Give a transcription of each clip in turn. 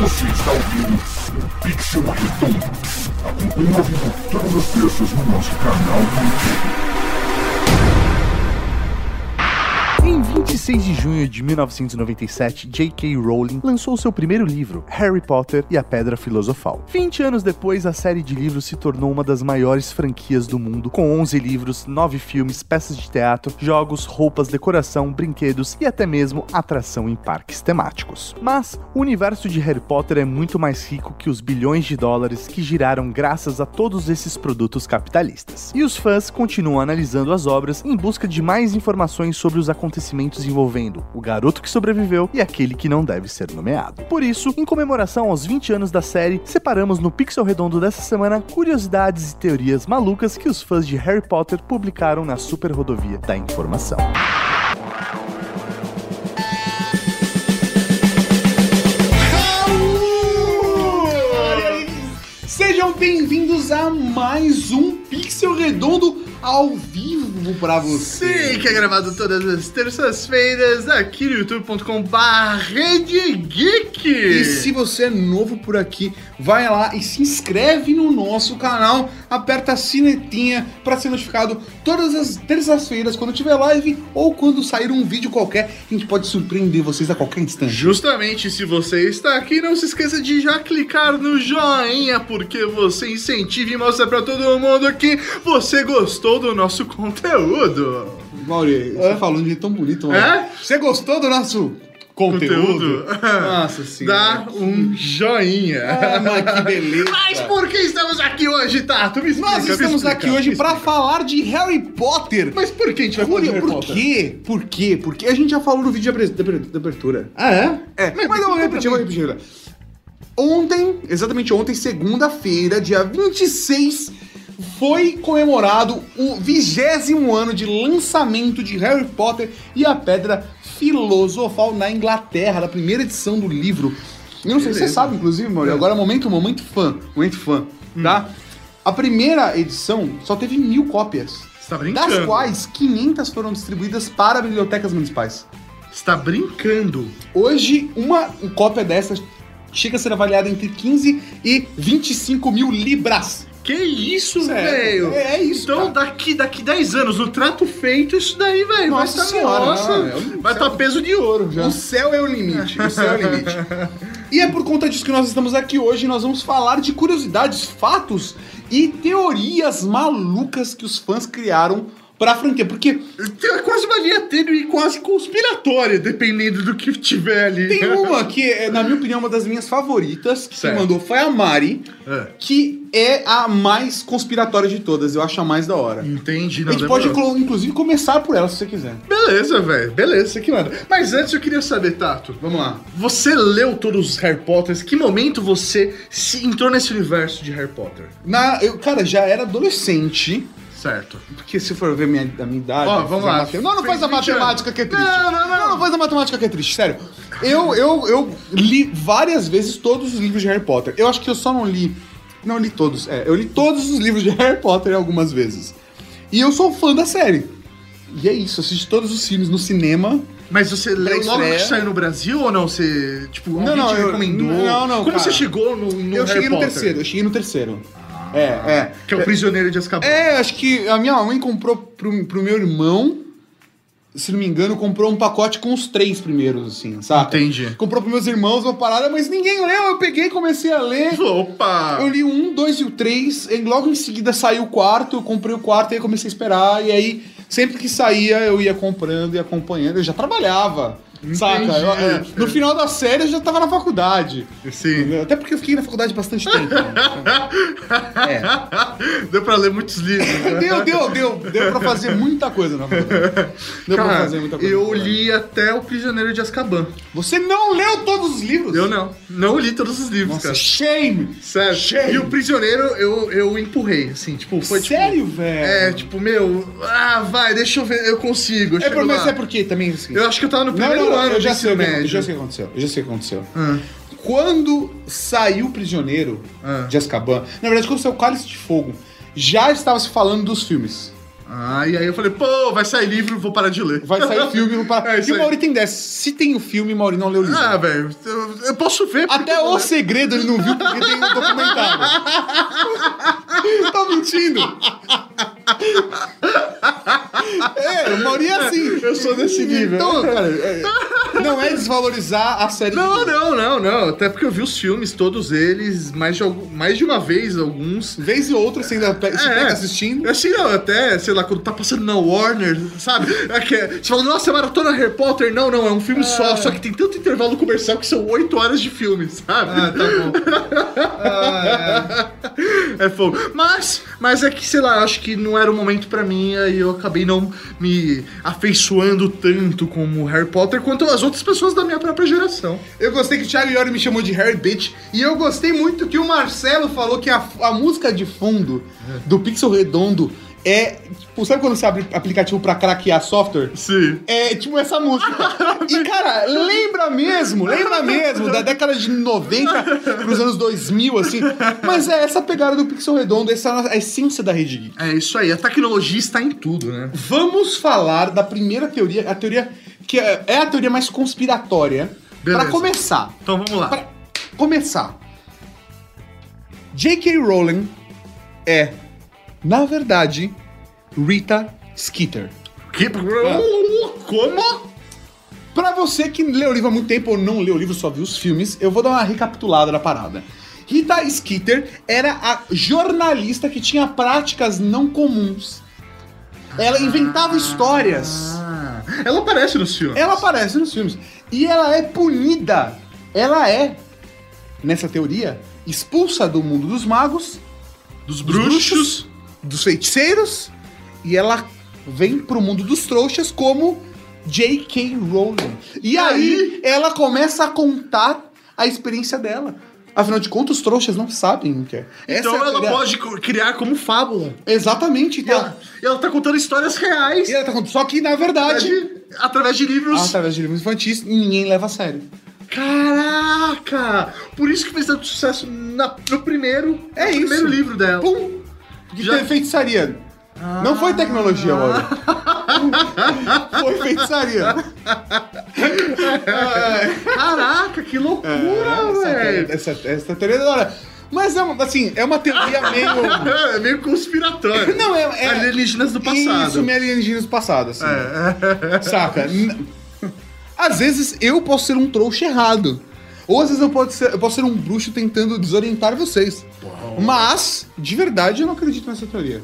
Você está ouvindo o Pixel Redondo. Acompanhe ao vivo todas as terças no nosso canal do YouTube. 26 de junho de 1997, J.K. Rowling lançou seu primeiro livro, Harry Potter e a Pedra Filosofal. 20 anos depois, a série de livros se tornou uma das maiores franquias do mundo, com 11 livros, 9 filmes, peças de teatro, jogos, roupas, decoração, brinquedos e até mesmo atração em parques temáticos. Mas o universo de Harry Potter é muito mais rico que os bilhões de dólares que giraram graças a todos esses produtos capitalistas. E os fãs continuam analisando as obras em busca de mais informações sobre os acontecimentos envolvendo o garoto que sobreviveu e aquele que não deve ser nomeado. Por isso, em comemoração aos 20 anos da série, separamos no Pixel Redondo dessa semana curiosidades e teorias malucas que os fãs de Harry Potter publicaram na Super Rodovia da Informação. Sejam bem-vindos a mais um Pixel Redondo ao vivo pra você. Sim, que é gravado todas as terças-feiras aqui no youtube.com.br Geek. E se você é novo por aqui, vai lá e se inscreve no nosso canal, aperta a sinetinha para ser notificado todas as terças-feiras quando tiver live ou quando sair um vídeo qualquer, a gente pode surpreender vocês a qualquer instante. Justamente se você está aqui, não se esqueça de já clicar no joinha, porque você incentiva e mostra para todo mundo que você gostou do nosso conteúdo. Mauri, você falou de jeito tão bonito, mano. É? Você gostou do nosso conteúdo? Conteúdo? Nossa senhora. Dá um joinha. Ah, mas que beleza. Mas por que estamos aqui hoje, Tato? Me explica, Nós estamos explica, aqui hoje para falar de Harry Potter. Mas por que a gente vai falar de Por, Harry por Potter? quê? Por quê? Porque a gente já falou no vídeo de abertura. Ah, é? É, mas, eu vou repetir, vou repetir. Ontem, exatamente ontem, segunda-feira, dia 26, foi comemorado o vigésimo ano de lançamento de Harry Potter e a Pedra Filosofal na Inglaterra, da primeira edição do livro. Eu não sei se você sabe, inclusive, Maurício, agora é momento, momento fã, momento fã, tá? A primeira edição só teve mil cópias, Você tá brincando? das quais 500 foram distribuídas para bibliotecas municipais. Você tá brincando. Hoje, uma cópia dessas chega a ser avaliada entre 15 e 25 mil libras. Que isso, velho? é- é isso, Então, cara. daqui, daqui 10 anos, no trato feito, isso daí, velho, vai Nossa estar senhora, nossa, não, é um- vai estar peso de ouro já. O céu é o limite, o céu é o limite. E é por conta disso que nós estamos aqui hoje. Nós vamos falar de curiosidades, fatos e teorias malucas que os fãs criaram pra franquia. Porque É quase uma linha tênue e quase conspiratória, dependendo do que tiver ali. tem uma que, é, na minha opinião, uma das minhas favoritas, que mandou foi a Mari, É. que é a mais conspiratória de todas. Eu acho a mais da hora. Entendi, A não gente demorou. pode, inclu- inclusive, começar por ela, se você quiser. Beleza, velho, beleza, você que manda. Mas antes eu queria saber, Tato, Vamos lá. você leu todos os Harry Potters? Que momento você se entrou nesse universo de Harry Potter? Na, eu, cara, já era adolescente. Certo. Porque se for ver minha, a minha idade. Ó, vamos lá. Não, não faz a Fez 20 matemática que é triste. Não, não, não. Não, faz a matemática que é triste, sério. Eu, eu, eu li várias vezes todos os livros de Harry Potter. Eu acho que eu só não li. Não li todos. É, eu li todos os livros de Harry Potter algumas vezes. E eu sou fã da série. E é isso, assisti todos os filmes no cinema. Mas você leu logo que saiu no Brasil ou não? Você, tipo, alguém não, te eu- recomendou? não, não, Como cara. você chegou no, no eu Harry cheguei no Potter? terceiro, eu cheguei no terceiro. É, é. Que é o Prisioneiro de Azkaban. É, acho que a minha mãe comprou pro, pro meu irmão, se não me engano, comprou um pacote com os três primeiros, assim, sabe? Entendi. Comprou pros meus irmãos uma parada, mas ninguém leu, eu peguei e comecei a ler. Opa! Eu li o um, dois e o três, e logo em seguida saiu o quarto, eu comprei o quarto e aí comecei a esperar, e aí sempre que saía eu ia comprando e acompanhando, eu já trabalhava. Saca? Eu, é, no final da série eu já tava na faculdade. Sim. Até porque eu fiquei na faculdade bastante tempo. né? É. Deu pra ler muitos livros. né? Deu, deu, deu. Deu pra fazer muita coisa na verdade. Deu pra Cara, fazer muita coisa. eu li até o Prisioneiro de Azkaban. Você não leu todos os livros? Eu não. Não li todos os livros, Nossa, cara. shame! Sério. Shame. E o Prisioneiro eu, eu empurrei, assim, tipo, foi Sério, tipo. velho? É, tipo, meu, ah, vai, deixa eu ver, eu consigo. Eu É, mas lá. é porque também assim. Eu acho que eu tava no Não, primeiro não, não, ano eu já sei, médio. já sei o que aconteceu. Eu já sei o que aconteceu. Ah, Quando saiu o Prisioneiro Ah. de Azkaban, na verdade, quando saiu o Cálice de Fogo, já estava se falando dos filmes. Ah, e aí eu falei, pô, vai sair livro, vou parar de ler. Vai sair filme, vou parar. É e o. Mauri tem dessa. Se tem o filme, o Mauri não leu o livro. Ah, velho, eu, eu posso ver. Até o segredo ele não viu porque tem um documentário. tá mentindo? É, o Mauri é assim. Eu sou desse nível. Então, cara, é- não é desvalorizar a série. Não, de... não, não, não. Até porque eu vi os filmes, todos eles, mais de, mais de uma vez, alguns. Vez e outra você ainda se É. pega assistindo. Assim, não, até, sei lá, quando tá passando na Warner, sabe? É que é- você fala, nossa, maratona Harry Potter. Não, não, é um filme só, só que tem tanto intervalo comercial que são oito horas de filme, sabe? Ah, tá bom. Ah, É fogo. Mas, mas é que, sei lá, acho que não era o momento pra mim, aí eu acabei não me afeiçoando tanto como Harry Potter quanto as outras pessoas da minha própria geração. Eu gostei que o Thiago Iori me chamou de Harry Bitch. E eu gostei muito que o Marcelo falou que a, a música de fundo do Pixel Redondo é. Tipo, sabe quando você abre aplicativo pra craquear software? Sim. É tipo essa música. E, cara, lembra mesmo, lembra mesmo, da década de 90 pros anos 2000, assim. Mas é essa pegada do Pixel Redondo, essa é a essência da Rede Geek. É isso aí, a tecnologia está em tudo, né? Vamos falar da primeira teoria, a teoria que é, é a teoria mais conspiratória. Beleza. Pra começar, Então vamos lá. pra começar. J.K. Rowling é, na verdade, Rita Skeeter. Que... Como? Pra você que leu o livro há muito tempo ou não leu o livro, só viu os filmes, eu vou dar uma recapitulada da parada. Rita Skeeter era a jornalista que tinha práticas não comuns. Ela inventava histórias. Ah, ela aparece nos filmes. Ela aparece nos filmes. E ela é punida. Ela é, nessa teoria, expulsa do mundo dos magos, Dos dos bruxos. Dos feiticeiros, e ela vem pro mundo dos trouxas como J.K. Rowling. E aí ela começa a contar a experiência dela. Afinal de contas, os trouxas não sabem o que é. Então é ela pode criar como fábula. Exatamente. Então, ela, ela tá contando histórias reais. e ela tá contando- Só que, na verdade, através de, através de livros. através de livros infantis, ninguém leva a sério. Caraca! Por isso que fez tanto sucesso na- no primeiro, É no isso. primeiro livro dela. Pum! Que Já- feitiçaria. Não foi tecnologia, Mauro. foi feitiçaria. Caraca, que loucura, essa, velho! essa, essa teoria é da hora. Mas é uma, assim, é uma teoria meio. É meio conspiratório. Não, é. é Alienígenas do passado. Isso, me alienígenas do passado, assim. É. Saca? Às vezes eu posso ser um trouxa errado. Ou às vezes eu posso ser, eu posso ser um bruxo tentando desorientar vocês. Mas, de verdade, eu não acredito nessa teoria.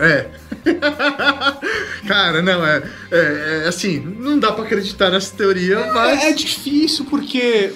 É. Cara, não, é, é, é, Assim, não dá pra acreditar nessa teoria, mas. É, é difícil porque.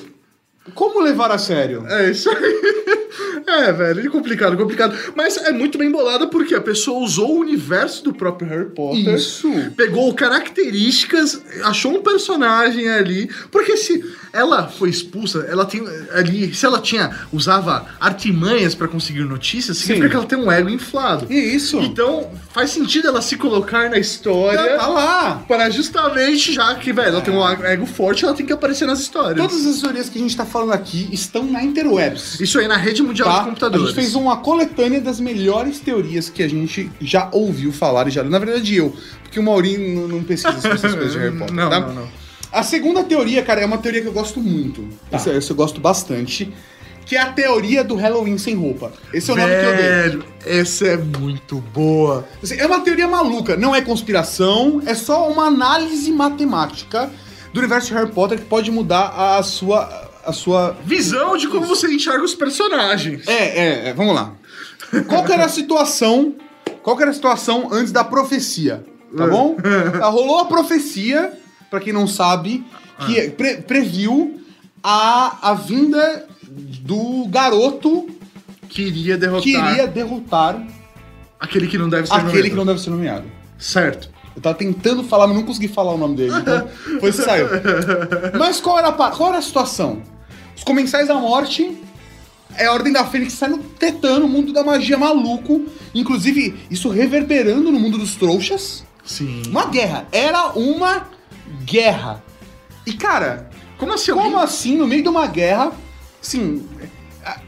Como levar a sério? É isso aí. É, velho, é complicado, complicado. Mas é muito bem bolada porque a pessoa usou o universo do próprio Harry Potter. Isso. Pegou características, achou um personagem ali. Porque se ela foi expulsa, ela tem ali. Se ela tinha. usava artimanhas pra conseguir notícias, significa Sim. que ela tem um ego inflado. Isso. Então, faz sentido ela se colocar na história. Tá lá. Para justamente, já que, velho, ela tem um ego forte, ela tem que aparecer nas histórias. Todas as teorias que a gente tá falando aqui estão na Interwebs. Isso aí na rede mundial Tá? de A computadores. gente fez uma coletânea das melhores teorias que a gente já ouviu falar e já. Na verdade, eu. Porque o Maurinho não, não pesquisa sobre essas coisas de Harry Potter. Não, tá? não, não. A segunda teoria, cara, é uma teoria que eu gosto muito. Essa, essa eu gosto bastante. Que é a teoria do Halloween sem roupa. Esse é o nome que eu dei. Velho, essa é muito boa. Assim, é uma teoria maluca, não é conspiração, é só uma análise matemática do universo de Harry Potter que pode mudar a sua. A sua. Visão de como você enxerga os personagens. É, é, é, vamos lá. Qual que era a situação? Qual que era a situação antes da profecia? Tá bom? Ah, Rolou a profecia, pra quem não sabe, que pre- previu a, a vinda do garoto Queria derrotar que iria derrotar aquele que não deve ser aquele que nomeado. não deve ser nomeado. Certo. Eu tava tentando falar, mas não consegui falar o nome dele. Então, foi isso que saiu. Mas qual era, a, qual era a situação? Os comensais da morte é a Ordem da Fênix saindo tetando o mundo da magia maluco. Inclusive, isso reverberando no mundo dos trouxas. Sim. Uma guerra. Era uma guerra. E, cara, Como assim? como assim, no meio de uma guerra, sim,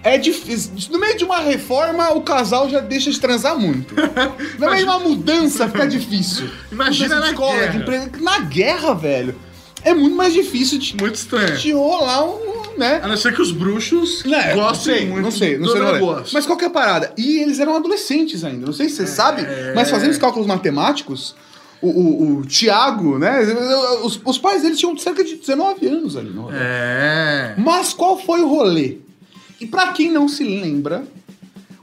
É difícil. No meio de uma reforma, o casal já deixa de transar muito. No meio de uma mudança, fica difícil. Imagina Mudança na guerra. de empresa. Na guerra, velho, é muito mais difícil de, Muito estranho. de rolar um, né? A não ser que os bruxos Não, é, não gostem sei, muito não sei, não sei. não é. Mas qual que é a parada? E eles eram adolescentes ainda, não sei se você sabe, mas fazendo os cálculos matemáticos, o, o, o Tiago, né? Os, os pais dele tinham cerca de 19 anos ali no rolê. É. Mas qual foi o rolê? E pra quem não se lembra,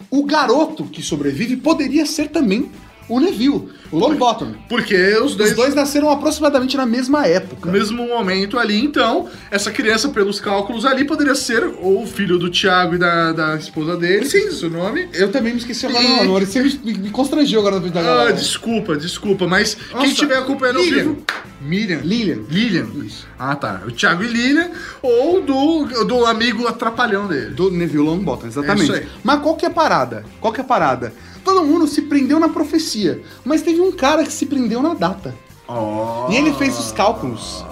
o garoto que sobrevive poderia ser também o Neville, o Longbottom. Porque os dois, Os dois nasceram aproximadamente na mesma época. no mesmo momento ali, então, essa criança, pelos cálculos ali, poderia ser ou o filho do Thiago e da, da esposa dele, sim, o nome. Eu também me esqueci agora o nome. Você me, me constrangeu agora na frente da Ah, desculpa, desculpa, mas quem Nossa, estiver acompanhando ao Lilian. vivo. Miriam. Lilian. Lilian. Isso. Ah, tá. O Thiago e Lilian, ou do, do amigo atrapalhão dele. Do Neville Longbottom, exatamente. É isso aí. Mas qual que é a parada? Qual que é a parada? Todo mundo se prendeu na profecia, mas teve um cara que se prendeu na data. Oh. E ele fez os cálculos.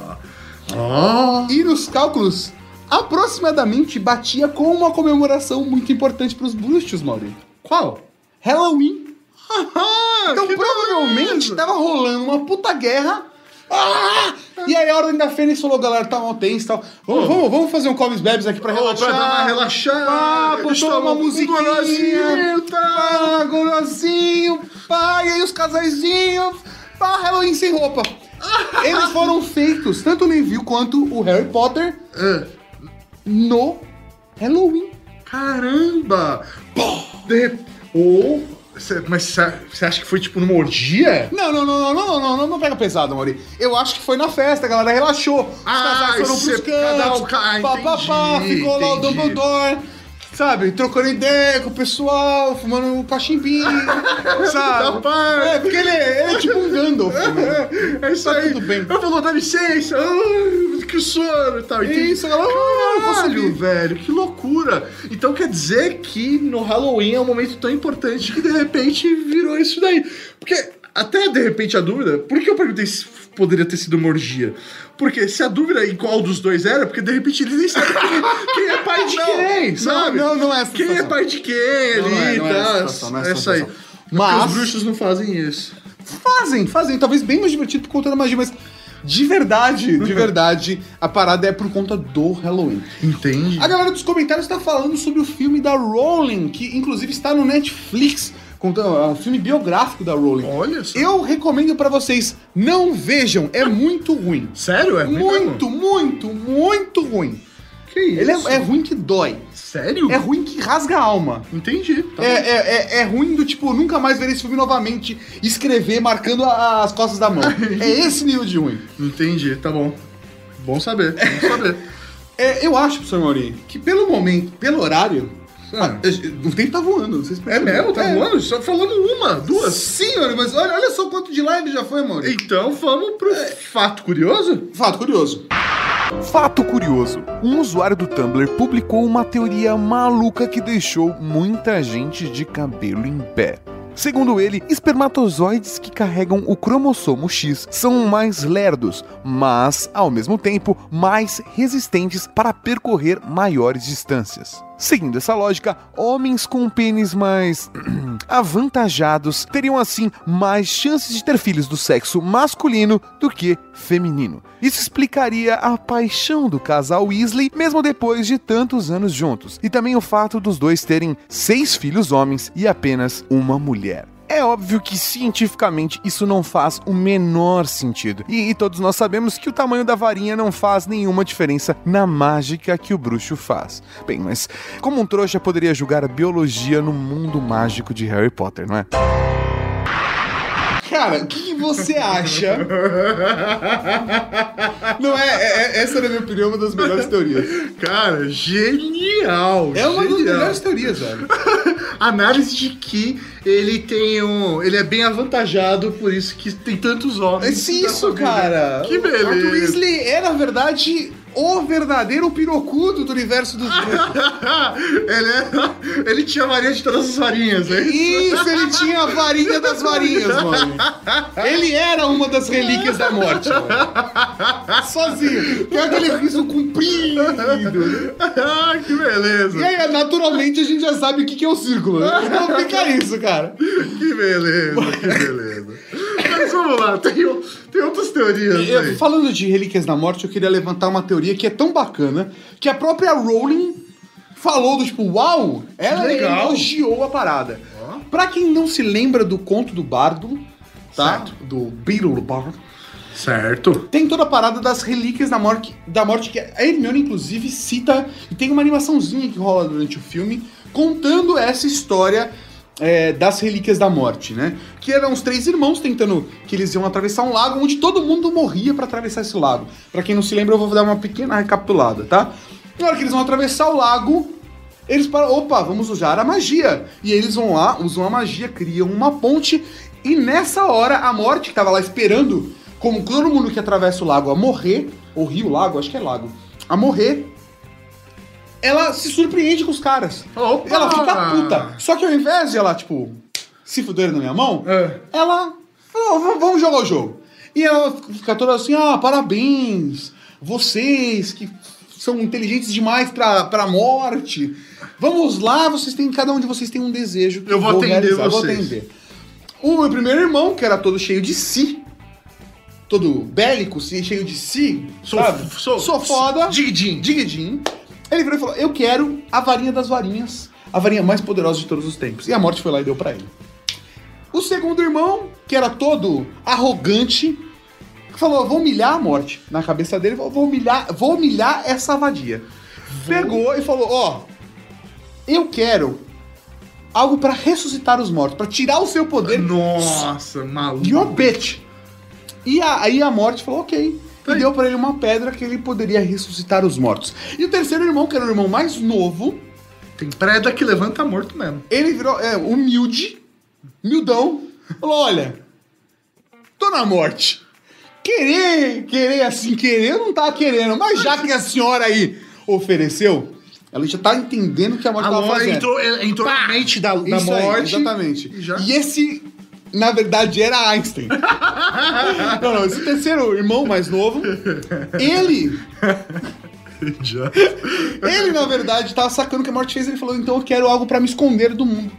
Oh. E nos cálculos, aproximadamente batia com uma comemoração muito importante pros bruxos, Mauri. Qual? Halloween. Então provavelmente beleza. tava rolando uma puta guerra. Ah! E aí a Ordem da Fênix falou, galera, tá mal tenso e tal. Vamos, Ô. vamos, vamos fazer um comes bebes aqui pra relaxar. pra dar uma relaxada. Ah, Eles botou uma um musiquinha. golosinho, tá? Pá, golosinho. Pá, e aí os casaizinhos. Pá, Halloween sem roupa. Eles foram feitos, tanto o Neville quanto o Harry Potter, Ah, no Halloween. Caramba! Pô, de... Ou... cê- Mas você acha que foi tipo numa orgia? Não, não, não, não, não, não, não, não pega pesado, Mauri. Eu acho que foi na festa, a galera relaxou. Os Ah, casais foram pros um- cantos, ah, pá, pá, pá, entendi, ficou lá o entendi. Dumbledore, sabe, trocando ideia com o pessoal, fumando um cachimbinho, sabe? É, porque ele, é- ele é tipo um Gandalf, né? É isso Tá aí. tudo bem. Eu falou, dá licença. Ah, que sono e tal. Entendi. Isso, a galera, ah, Caralho, velho, que loucura. Então quer dizer que no Halloween é um momento tão importante que de repente virou isso daí. Porque até de repente a dúvida, por que eu perguntei se poderia ter sido uma orgia? Porque se a dúvida em qual dos dois era, porque de repente eles nem sabem quem, quem é pai de Não, quem, não, sabe? não, não é essa Quem é situação. pai de quem Não, ali não é, e não é essa tal. não é essa Essa aí. Mas Mas- os bruxos não fazem isso. Fazem, fazem. Talvez bem mais divertido por conta da magia, mas de verdade, de verdade, a parada é por conta do Halloween. Entende? A galera dos comentários está falando sobre o filme da Rowling, que inclusive está no Netflix, conta- é um filme biográfico da Rowling. Olha só. Eu recomendo pra vocês, não vejam, é muito ruim. Sério? É ruim Muito, muito, muito ruim. Que isso? Ele é, é ruim que dói. Sério? É ruim que rasga a alma. Entendi. Tá É, é, é, é ruim do tipo, nunca mais ver esse filme novamente, escrever marcando a- as costas da mão. é esse nível de ruim. Entendi, tá bom. Bom saber, bom saber. É, eu acho, professor Maurinho, que pelo momento, pelo horário, Ah. o tempo tá voando, não se É mesmo? Tá É. voando? Só falando uma, duas. Sim, mas olha, olha só quanto de live já foi, Maurinho. Então vamos pro fato curioso? Fato curioso. Fato curioso: um usuário do Tumblr publicou uma teoria maluca que deixou muita gente de cabelo em pé. Segundo ele, espermatozoides que carregam o cromossomo X são mais lerdos, mas, ao mesmo tempo, mais resistentes para percorrer maiores distâncias. Seguindo essa lógica, homens com pênis mais avantajados teriam assim mais chances de ter filhos do sexo masculino do que feminino. Isso explicaria a paixão do casal Weasley mesmo depois de tantos anos juntos, e também o fato dos dois terem seis filhos homens e apenas uma mulher. É óbvio que cientificamente isso não faz o menor sentido. E, e todos nós sabemos que o tamanho da varinha não faz nenhuma diferença na mágica que o bruxo faz. Bem, mas como um trouxa poderia julgar a biologia no mundo mágico de Harry Potter, não é? Cara, o que, que você acha? Não é, é- é- Essa, na minha opinião, é uma das melhores teorias. Cara, genial! É uma das genial. melhores teorias, velho. Análise de que ele tem um. Ele é bem avantajado, por isso que tem tantos É homens. isso, na família. cara. Que beleza. Arthur Weasley é, na verdade, o verdadeiro pirocudo do universo dos ele, é- ele tinha varinha de todas as varinhas, hein? Isso, ele tinha a varinha das varinhas, mano. Ele era uma das relíquias da morte, mano. Sozinho. Tem aquele riso comprido. ah, que beleza. E aí, naturalmente, a gente já sabe o que que é o círculo. né? Então fica isso, cara. Que beleza, que beleza. Vamos lá, tem, tem outras teorias Eu- falando de Relíquias da Morte, eu queria levantar uma teoria que é tão bacana que a própria Rowling falou do tipo, uau, ela legal. elogiou a parada. Ó. Pra quem não se lembra do conto do Bardo, tá? Certo. Do Beetle Bard, Certo. tem toda a parada das relíquias da morte, da morte que a Hermione, inclusive, cita, e tem uma animaçãozinha que rola durante o filme, contando essa história é, das relíquias da morte, né? Que eram os três irmãos tentando que eles iam atravessar um lago onde todo mundo morria pra atravessar esse lago. Pra quem não se lembra, eu vou dar uma pequena recapitulada, tá? Na hora que eles vão atravessar o lago, eles param, opa, vamos usar a magia. E eles vão lá, usam a magia, criam uma ponte, e nessa hora a morte que lá esperando, como todo mundo que atravessa o lago a morrer, ou rio, lago, acho que é lago, a morrer, ela se surpreende com os caras. Opa! Ela fica puta. Só que ao invés de ela, tipo, se fuder na minha mão, É. ela "V- vamos jogar o jogo. E ela fica toda assim, ah, parabéns, vocês que são inteligentes demais pra, pra morte. Vamos lá, vocês têm, cada um de vocês tem um desejo. Eu vou atender realizar, eu Vou vocês." atender. O meu primeiro irmão, que era todo cheio de si, todo bélico, cheio de si, Sou, sabe? sou, Sou foda. Digidin. Digidin. Ele virou e falou: Eu quero a varinha das varinhas, a varinha mais poderosa de todos os tempos. E a morte foi lá e deu pra ele. O segundo irmão, que era todo arrogante, falou: Vou humilhar a morte. Na cabeça dele, vou humilhar, vou humilhar essa vadia. Pegou e falou: Ó, eu quero algo pra ressuscitar os mortos, pra tirar o seu poder. Nossa, maluco. You're a bitch. E a- aí a morte falou, ok. E deu pra ele uma pedra que ele poderia ressuscitar os mortos. E o terceiro irmão, que era o irmão mais novo, Tem preda que levanta morto mesmo. ele virou é, humilde, humildão, falou: olha, tô na morte. Querer, querer assim, querer, eu não tava querendo, mas já que a senhora aí ofereceu, ela já tá entendendo que a morte A tava morte fazendo. entrou, entrou na mente da, da Isso aí, morte. exatamente. E já- E esse, na verdade, era Einstein. não, não, esse terceiro irmão mais novo, ele, ele, na verdade, tava sacando o que a morte fez. Ele falou: então eu quero algo pra me esconder do mundo.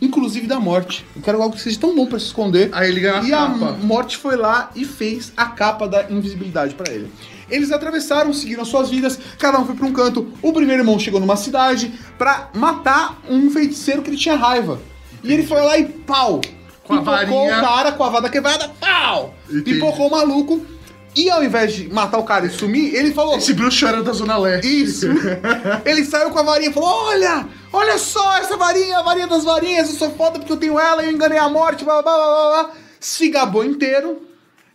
Inclusive da morte. Eu quero algo que seja tão bom pra se esconder. Aí ele ganha a E a capa. morte foi lá e fez a capa da invisibilidade pra ele. Eles atravessaram, seguiram suas vidas, cada um foi pra um canto. O primeiro irmão chegou numa cidade pra matar um feiticeiro que ele tinha raiva. E ele foi lá e pau! Com a varinha. o cara com a vada quebrada, pau! Entendi. Pipocou o maluco. E ao invés de matar o cara e sumir, ele falou: Esse bruxo era da Zona Leste. isso. Ele saiu com a varinha e falou: Olha, olha só essa varinha, a varinha das varinhas, eu sou foda porque eu tenho ela, eu enganei a morte, blá blá blá blá. blá. Se gabou inteiro.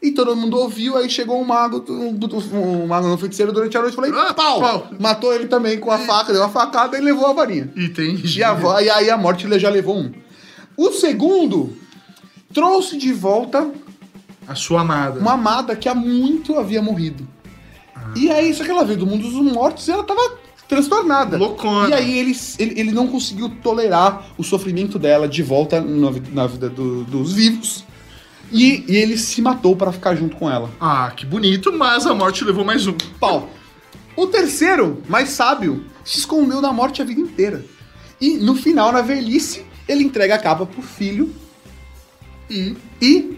E todo mundo ouviu, aí chegou um mago, um, um, um mago no feiticeiro durante a noite, falei, Ah, pau! pau. Matou ele também com a faca, deu uma facada e levou a varinha. Entendi. E, a, e aí a morte já levou um. O segundo trouxe de volta A sua amada. uma amada que há muito havia morrido. E aí, só que ela veio do mundo dos mortos e ela tava transtornada. Loucona. E aí ele, ele, ele não conseguiu tolerar o sofrimento dela de volta na, na vida do- dos vivos. E, e ele se matou pra ficar junto com ela. Ah, que bonito, mas a morte levou mais um. Pau. O terceiro, mais sábio, se escondeu da morte a vida inteira. E no final, na velhice, ele entrega a capa pro filho E e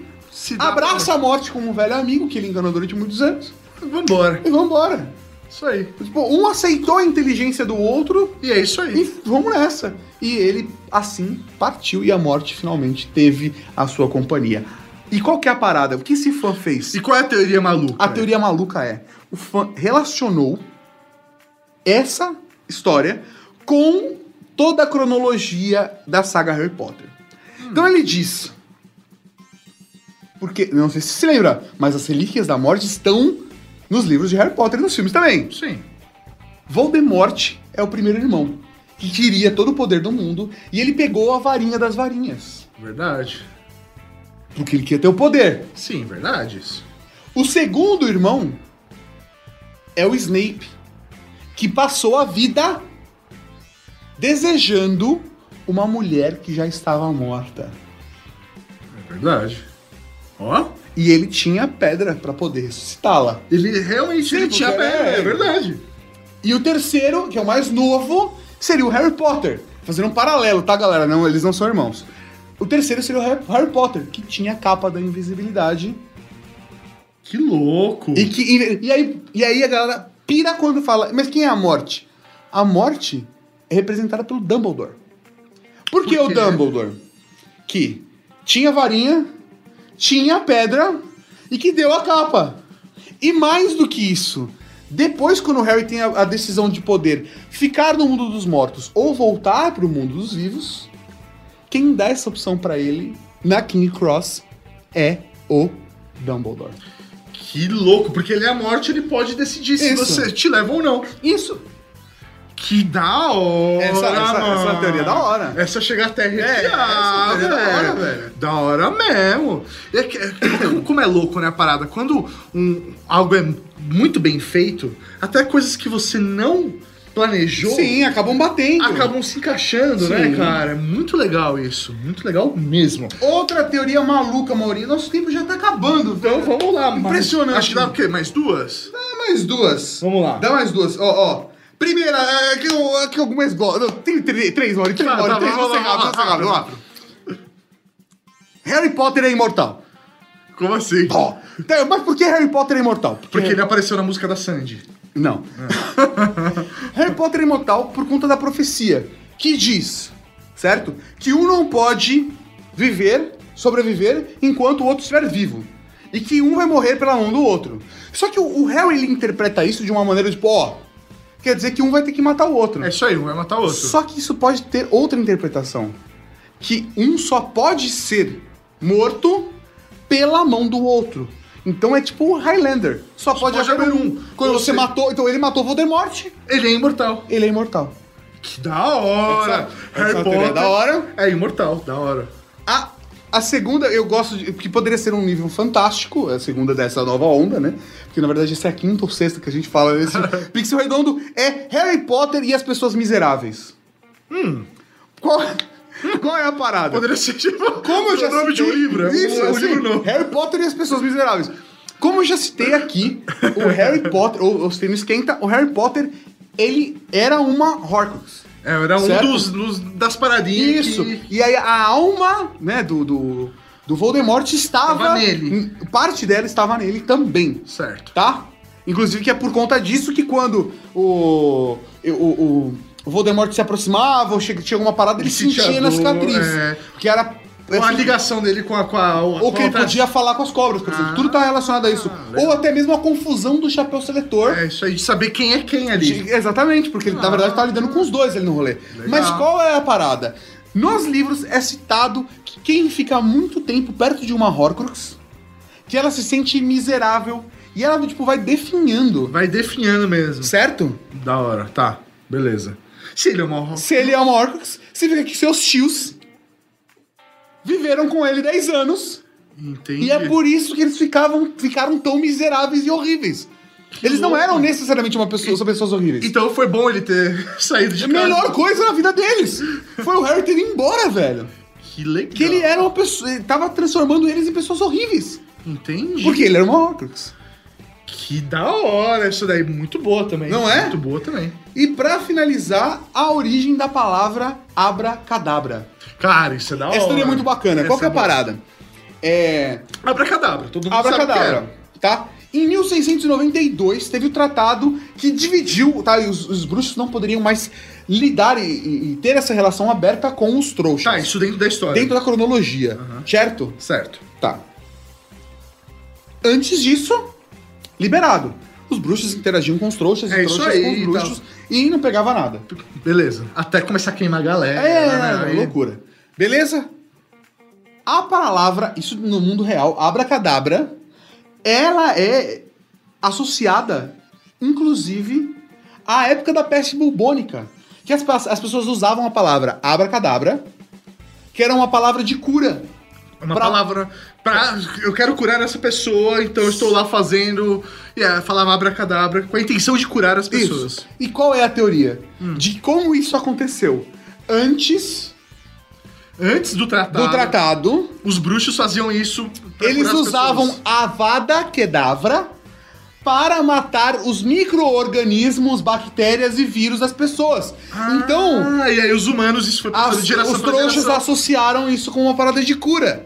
abraça a morte como um velho amigo que ele enganou durante muitos anos. pra- Vambora. E vambora. Isso aí. Tipo, um aceitou a inteligência do outro E é isso aí. e vamos nessa. E ele, assim, partiu e a morte finalmente teve a sua companhia. E qual que é a parada? O que esse fã fez? E qual é a teoria maluca? A teoria maluca é: o fã relacionou essa história com toda a cronologia da saga Harry Potter. Então ele diz. Porque, não sei se se lembra, mas as relíquias da morte estão nos livros de Harry Potter e nos filmes também. Sim. Voldemort é o primeiro irmão, que queria todo o poder do mundo, e ele pegou a varinha das varinhas. Verdade. Porque ele queria ter o poder. Sim, verdade isso. O segundo irmão é o Snape, que passou a vida desejando uma mulher que já estava morta. É verdade. Ó, E ele tinha pedra pra poder ressuscitá-la. ele realmente ele tinha porque perna, é- é verdade. E o terceiro, que é o mais novo, seria o Harry Potter. Fazendo um paralelo, tá, galera? Não, eles não são irmãos. O terceiro seria o Harry- Potter, que tinha a capa da invisibilidade. Que louco. E, que, e, e aí, e aí a galera pira quando fala, mas quem é a morte? A morte é representada pelo Dumbledore. Por que Por o? Dumbledore? Que tinha varinha, tinha pedra e que deu a capa. E mais do que isso, depois quando o Harry tem a, a decisão de poder ficar no mundo dos mortos ou voltar pro mundo dos vivos, quem dá essa opção pra ele na King Cross é o Dumbledore. Que louco, porque ele é a morte, ele pode decidir se Isso. você te leva ou não. Isso. Que da hora! Essa- essa- essa mano. teoria é da hora. Essa chega até arrepiar, É, teoria é da hora, velho. velho. Da hora mesmo. É que- é- como- é louco, né, a parada? Quando um, algo é muito bem feito, até coisas que você não planejou Sim, acabam batendo. acabam se encaixando, né, Sim. cara? É muito legal isso. Muito legal mesmo. Outra teoria maluca, Maurinho. Nosso tempo já tá acabando. Então vamos lá, Impressionante. Acho que dá o quê? Mais duas? Dá mais duas. Vamos lá. Dá mais duas. Ó, ó. Primeira, é que eu, é que gosto. Não, Tem três, três. Três, Tá, Maurinho. tá, Três, vamos ser rápido, vamos ser rápido. rápido, Vamos lá. Harry Potter é imortal. Como assim? Ó. Então, Mas por que Harry Potter é imortal? Porque ele apareceu na música da Sandy. Não. Harry Potter é imortal por conta da profecia, que diz, certo? Que um não pode viver, sobreviver, enquanto o outro estiver vivo. E que um vai morrer pela mão do outro. Só que o, o Harry ele interpreta isso de uma maneira tipo, ó, quer dizer que um vai ter que matar o outro. É isso aí, um vai matar o outro. Só que isso pode ter outra interpretação. Que um só pode ser morto pela mão do outro. Então é tipo o Highlander. Só pode, pode haver um. um. Quando você seja- matou. Então ele matou Voldemort, Ele é imortal. ele é imortal. Que da hora! Essa- Harry teoria Potter é da hora. É imortal, da hora. A, a segunda, eu gosto de. que poderia ser um nível fantástico, a segunda dessa nova onda, né? Porque na verdade essa é a quinta ou sexta que a gente fala nesse Pixel Redondo. É Harry Potter e as Pessoas Miseráveis. Hum. Qual, qual é a parada? Poderia ser tipo Como eu já o nome de um livro. é Isso, é um assim, livro novo. Harry Potter e as Pessoas Miseráveis. Como eu já citei aqui, o Harry Potter, ou, ou se não esquenta, o Harry Potter, ele era uma Horcrux. É, era um dos, dos- das paradinhas Isso. que... E aí a alma, né, do, do, do Voldemort estava... Nele. Parte dela estava nele também, Certo. tá? Inclusive que é por conta disso que quando o... o, o o Voldemort se aproximava, ou che- tinha alguma parada, ele Ele sentia sentia na cicatriz. é. Que era... Com a ligação dele com a... Com a, Ou que ele podia falar com as cobras, por exemplo. Ah, Tudo tá relacionado a isso. Ou até mesmo a confusão do chapéu seletor. É isso aí, de saber quem é quem ali. De- Exatamente, porque ele, na verdade, tá lidando com os dois ali no rolê. Mas qual é a parada? Nos livros é citado que quem fica muito tempo perto de uma Horcrux, que ela se sente miserável e ela, tipo, vai definhando. Vai definhando mesmo. Certo? Da hora, tá. Beleza. Se ele é uma... Se ele é uma Horcrux, significa que seus tios viveram com ele 10 anos. Entendi. E é por isso que eles ficavam, ficaram tão miseráveis e horríveis. eles não louco. eram necessariamente uma pessoa, são pessoas horríveis. Então foi bom ele ter saído de a casa. melhor coisa na vida deles foi o Harry ter ido embora, velho. Que legal. Que ele era uma pessoa. Ele tava transformando eles em pessoas horríveis. Entendi. Porque ele era uma Horcrux. Que da hora isso daí. Muito boa também. Não é? Muito boa também. E pra finalizar, a origem da palavra abracadabra. Cara, isso é da hora. Essa teoria é muito bacana. Essa Qual que é a boa. parada? É. Abracadabra. Todo mundo sabe Abracadabra, o que tá? Em 1692 teve o tratado que dividiu, tá? E os, os bruxos não poderiam mais lidar e, e- ter essa relação aberta com os é. trouxas. Tá, isso dentro da história. Dentro da cronologia, certo? Certo. Tá. Antes disso, liberado. Os bruxos interagiam com os trouxas É e trouxas aí com os e bruxos e não pegava nada. Beleza. Até começar a queimar a galera. É, né? Loucura. Beleza? A palavra, isso no mundo real, abracadabra, ela é associada, inclusive, à época da peste bubônica. Que as, as pessoas usavam a palavra abracadabra, que era uma palavra de cura. Uma Pra- palavra pra. Eu quero curar essa pessoa, então eu estou lá fazendo. E yeah, falava abracadabra com a intenção de curar as pessoas. Isso. E qual é a teoria? De como isso aconteceu? Antes Antes do tratado, do tratado, os bruxos faziam isso. eles usavam pessoas. a Vada Kedavra para matar os micro-organismos, bactérias e vírus das pessoas. então, Ah, e aí os humanos, isso foi as- de geração os trouxas associaram isso com uma parada de cura.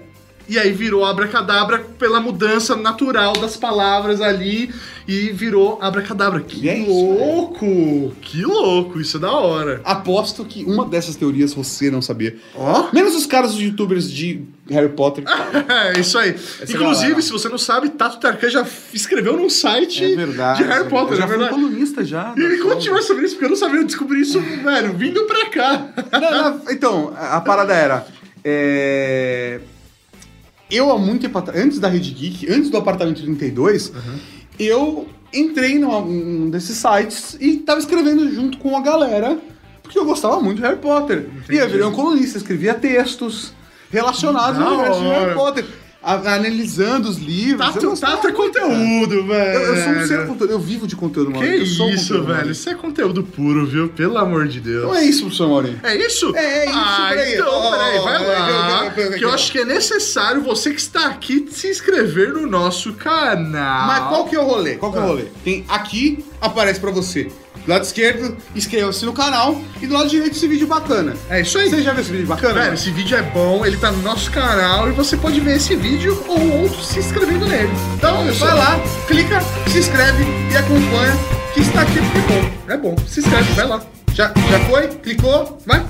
E aí virou abracadabra pela mudança natural das palavras ali e virou abracadabra. Que é isso, louco! Que louco, isso é da hora. Aposto que uma dessas teorias você não sabia. Ó. Menos os caras dos youtubers de Harry Potter. É, isso aí. Inclusive, galera. se você não sabe, Tato Tarkan já escreveu num site de Harry Potter, Eu já é verdade. colunista já. E ele continua sobre isso, porque eu não sabia, eu descobri isso, velho, vindo pra cá. Não, não, então, a parada era. é, Eu, há muito tempo atrás, antes da Rede Geek, antes do apartamento 32, eu entrei num, num desses sites e tava escrevendo junto com a galera, porque eu gostava muito de Harry Potter. E eu virei um colunista, escrevia textos relacionados ao universo de. Harry Potter, analisando os livros. eu Tato, gostava Tato é conteúdo, velho. Eu, eu sou um ser conteúdo, eu vivo de conteúdo, mano. Que eu sou isso, conteúdo, velho. Isso é conteúdo puro, viu? Pelo amor de Deus. Não é isso, professor Maurinho. É isso? É, é isso, Ah, peraí. então, Ó, peraí, vai lá. Que eu acho que é necessário você que está aqui se inscrever no nosso canal. Mas qual que é o rolê? Qual que é o Ah. rolê? Tem aqui, aparece pra você. Do lado esquerdo, inscreva-se no canal. E do lado direito, esse vídeo bacana. É isso aí. Você já viu esse vídeo bacana? Velho, esse vídeo é bom, ele tá no nosso canal e você pode ver esse vídeo ou outro se inscrevendo nele. Então, vai lá, clica, se inscreve e acompanha que está aqui porque é bom. É bom, se inscreve, vai lá. Já, já foi? Clicou? Vai.